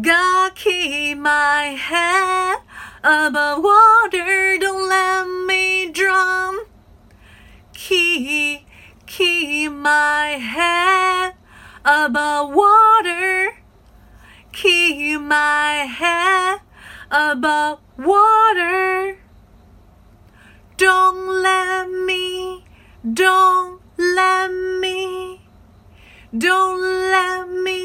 God keep my head above water, don't let me drown. Keep, keep my head above water. Keep my head above water. Don't let me, don't let me, don't let me.